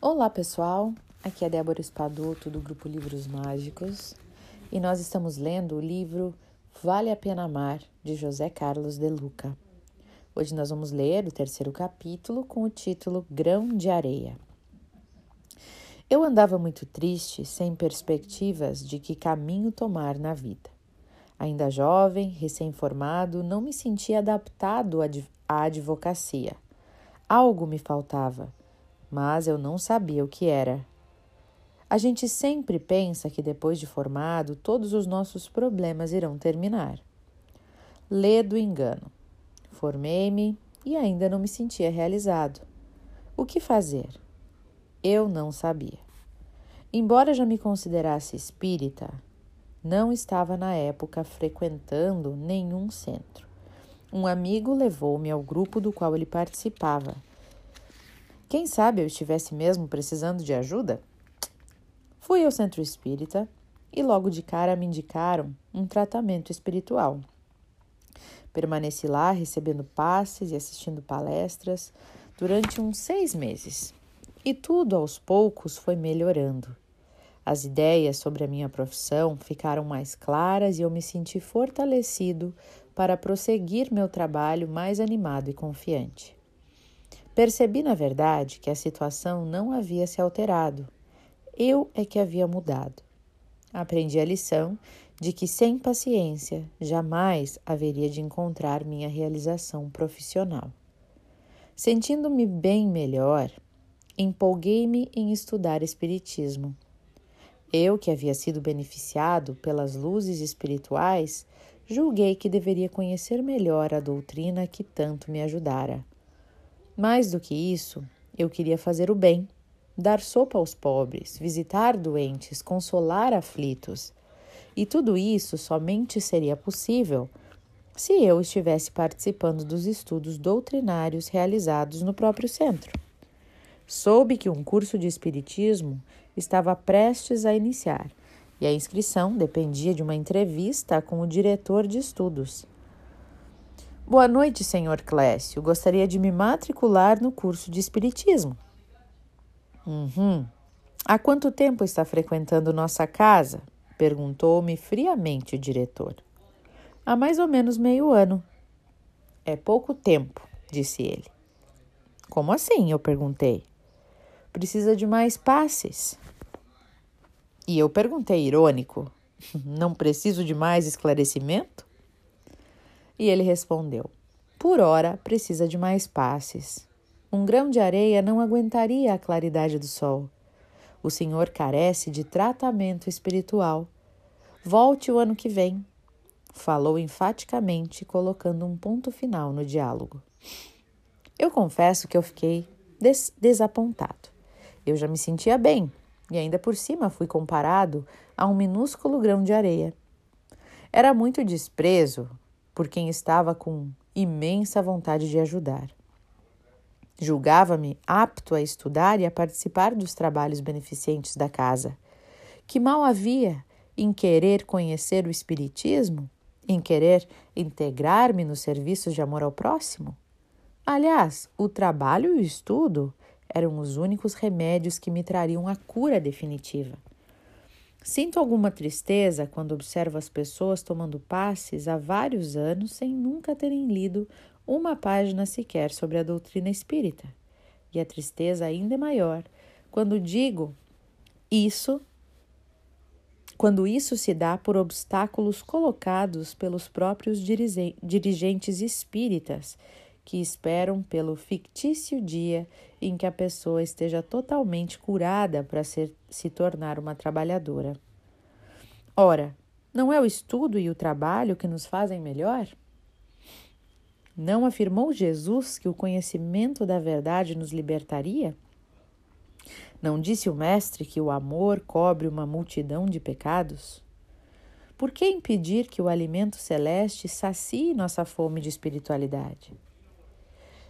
Olá pessoal, aqui é Débora Espadoto do grupo Livros Mágicos e nós estamos lendo o livro Vale a Pena Amar de José Carlos de Luca. Hoje nós vamos ler o terceiro capítulo com o título Grão de Areia. Eu andava muito triste, sem perspectivas de que caminho tomar na vida. Ainda jovem, recém-formado, não me sentia adaptado à advocacia. Algo me faltava mas eu não sabia o que era. A gente sempre pensa que depois de formado, todos os nossos problemas irão terminar. Ledo engano. Formei-me e ainda não me sentia realizado. O que fazer? Eu não sabia. Embora já me considerasse espírita, não estava na época frequentando nenhum centro. Um amigo levou-me ao grupo do qual ele participava quem sabe eu estivesse mesmo precisando de ajuda? Fui ao centro espírita e logo de cara me indicaram um tratamento espiritual. Permaneci lá recebendo passes e assistindo palestras durante uns seis meses. E tudo aos poucos foi melhorando. As ideias sobre a minha profissão ficaram mais claras e eu me senti fortalecido para prosseguir meu trabalho mais animado e confiante. Percebi, na verdade, que a situação não havia se alterado. Eu é que havia mudado. Aprendi a lição de que sem paciência jamais haveria de encontrar minha realização profissional. Sentindo-me bem melhor, empolguei-me em estudar Espiritismo. Eu, que havia sido beneficiado pelas luzes espirituais, julguei que deveria conhecer melhor a doutrina que tanto me ajudara. Mais do que isso, eu queria fazer o bem, dar sopa aos pobres, visitar doentes, consolar aflitos. E tudo isso somente seria possível se eu estivesse participando dos estudos doutrinários realizados no próprio centro. Soube que um curso de Espiritismo estava prestes a iniciar e a inscrição dependia de uma entrevista com o diretor de estudos. Boa noite, senhor Clécio. Gostaria de me matricular no curso de Espiritismo. Uhum. Há quanto tempo está frequentando nossa casa? Perguntou-me friamente o diretor. Há mais ou menos meio ano. É pouco tempo, disse ele. Como assim? Eu perguntei. Precisa de mais passes. E eu perguntei, irônico: Não preciso de mais esclarecimento? E ele respondeu: Por hora precisa de mais passes. Um grão de areia não aguentaria a claridade do sol. O senhor carece de tratamento espiritual. Volte o ano que vem. Falou enfaticamente, colocando um ponto final no diálogo. Eu confesso que eu fiquei des desapontado. Eu já me sentia bem e ainda por cima fui comparado a um minúsculo grão de areia. Era muito desprezo por quem estava com imensa vontade de ajudar. Julgava-me apto a estudar e a participar dos trabalhos beneficentes da casa. Que mal havia em querer conhecer o Espiritismo? Em querer integrar-me nos serviços de amor ao próximo? Aliás, o trabalho e o estudo eram os únicos remédios que me trariam a cura definitiva. Sinto alguma tristeza quando observo as pessoas tomando passes há vários anos sem nunca terem lido uma página sequer sobre a doutrina espírita. E a tristeza ainda é maior quando digo isso, quando isso se dá por obstáculos colocados pelos próprios dirigentes espíritas que esperam pelo fictício dia em que a pessoa esteja totalmente curada para se tornar uma trabalhadora. Ora, não é o estudo e o trabalho que nos fazem melhor? Não afirmou Jesus que o conhecimento da verdade nos libertaria? Não disse o Mestre que o amor cobre uma multidão de pecados? Por que impedir que o alimento celeste sacie nossa fome de espiritualidade?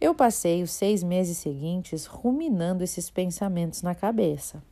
Eu passei os seis meses seguintes ruminando esses pensamentos na cabeça.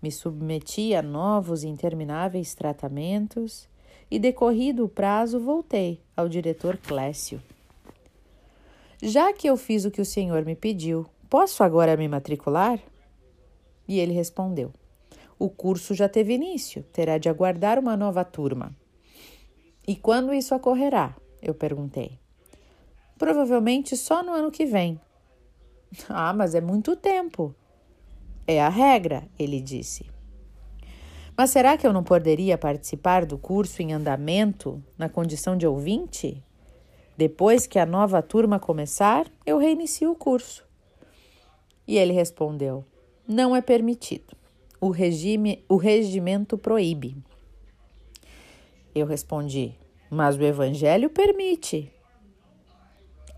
Me submeti a novos e intermináveis tratamentos e, decorrido o prazo, voltei ao diretor Clécio. Já que eu fiz o que o senhor me pediu, posso agora me matricular? E ele respondeu: O curso já teve início, terá de aguardar uma nova turma. E quando isso ocorrerá? Eu perguntei. Provavelmente só no ano que vem. Ah, mas é muito tempo. É a regra, ele disse. Mas será que eu não poderia participar do curso em andamento na condição de ouvinte? Depois que a nova turma começar, eu reinicio o curso. E ele respondeu: Não é permitido. O regime, o regimento proíbe. Eu respondi: Mas o evangelho permite.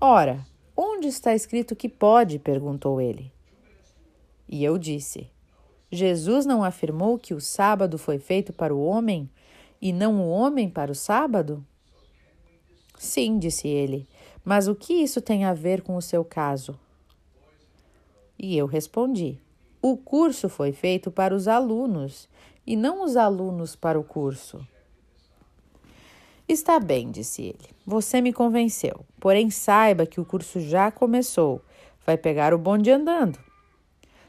Ora, onde está escrito que pode? perguntou ele. E eu disse: Jesus não afirmou que o sábado foi feito para o homem e não o homem para o sábado? Sim, disse ele, mas o que isso tem a ver com o seu caso? E eu respondi: O curso foi feito para os alunos e não os alunos para o curso. Está bem, disse ele. Você me convenceu. Porém, saiba que o curso já começou. Vai pegar o bonde andando.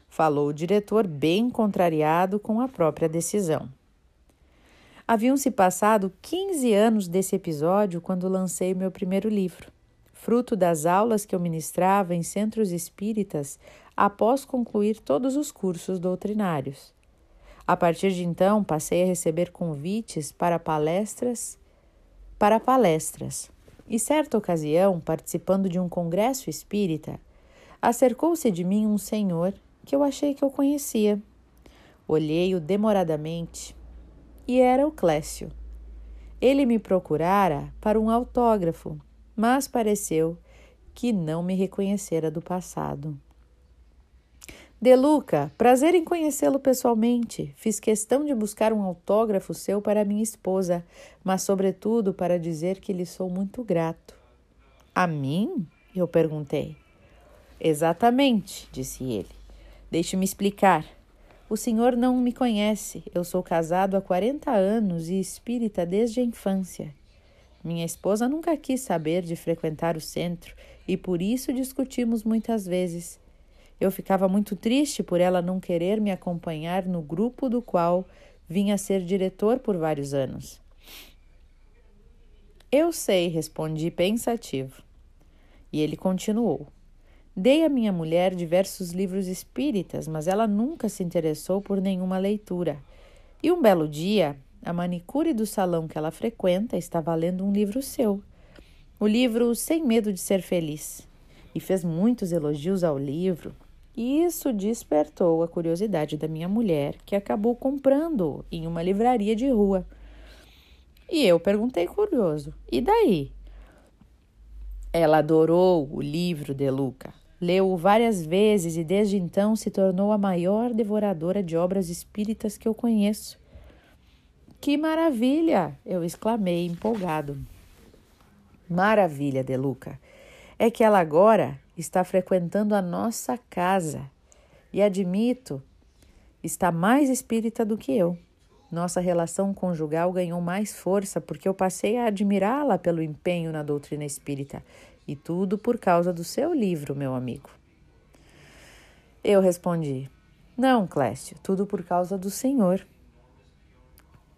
Falou o diretor, bem contrariado com a própria decisão. Haviam se passado 15 anos desse episódio quando lancei meu primeiro livro, fruto das aulas que eu ministrava em centros espíritas após concluir todos os cursos doutrinários. A partir de então, passei a receber convites para palestras, para palestras. E certa ocasião, participando de um congresso espírita, acercou-se de mim um senhor que eu achei que eu conhecia. Olhei-o demoradamente e era o Clécio. Ele me procurara para um autógrafo, mas pareceu que não me reconhecera do passado. De Luca, prazer em conhecê-lo pessoalmente. Fiz questão de buscar um autógrafo seu para minha esposa, mas, sobretudo, para dizer que lhe sou muito grato. A mim? Eu perguntei. Exatamente, disse ele. Deixe-me explicar. O senhor não me conhece. Eu sou casado há 40 anos e espírita desde a infância. Minha esposa nunca quis saber de frequentar o centro e por isso discutimos muitas vezes. Eu ficava muito triste por ela não querer me acompanhar no grupo do qual vinha ser diretor por vários anos. Eu sei, respondi pensativo. E ele continuou. Dei à minha mulher diversos livros espíritas, mas ela nunca se interessou por nenhuma leitura. E um belo dia, a manicure do salão que ela frequenta estava lendo um livro seu. O livro Sem Medo de Ser Feliz. E fez muitos elogios ao livro, isso despertou a curiosidade da minha mulher, que acabou comprando em uma livraria de rua. E eu perguntei curioso: e daí? Ela adorou o livro de Luca, leu-o várias vezes e desde então se tornou a maior devoradora de obras espíritas que eu conheço. Que maravilha! eu exclamei empolgado. Maravilha, De Luca, é que ela agora está frequentando a nossa casa e admito, está mais espírita do que eu. Nossa relação conjugal ganhou mais força porque eu passei a admirá-la pelo empenho na doutrina espírita e tudo por causa do seu livro, meu amigo. Eu respondi: Não, Clécio, tudo por causa do Senhor.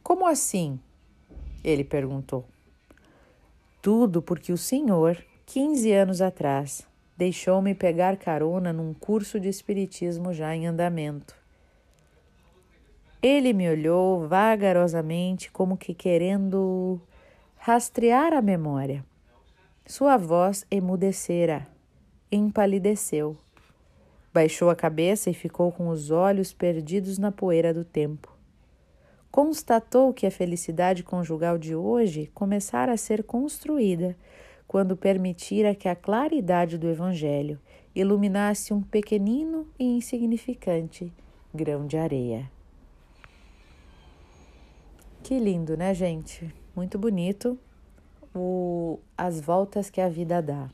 Como assim? Ele perguntou. Tudo porque o Senhor, quinze anos atrás, deixou-me pegar carona num curso de espiritismo já em andamento. Ele me olhou vagarosamente, como que querendo rastrear a memória. Sua voz emudecera, empalideceu. Baixou a cabeça e ficou com os olhos perdidos na poeira do tempo. Constatou que a felicidade conjugal de hoje começara a ser construída quando permitira que a claridade do Evangelho iluminasse um pequenino e insignificante grão de areia. Que lindo, né, gente? Muito bonito o, as voltas que a vida dá.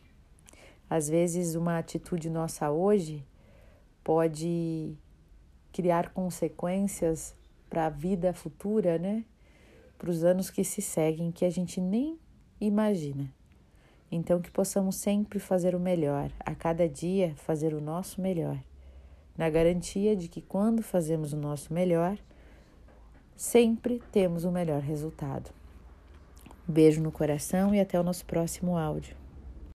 Às vezes, uma atitude nossa hoje pode criar consequências para a vida futura, né? Para os anos que se seguem, que a gente nem imagina. Então, que possamos sempre fazer o melhor, a cada dia fazer o nosso melhor. na garantia de que quando fazemos o nosso melhor, sempre temos o melhor resultado. Beijo no coração e até o nosso próximo áudio.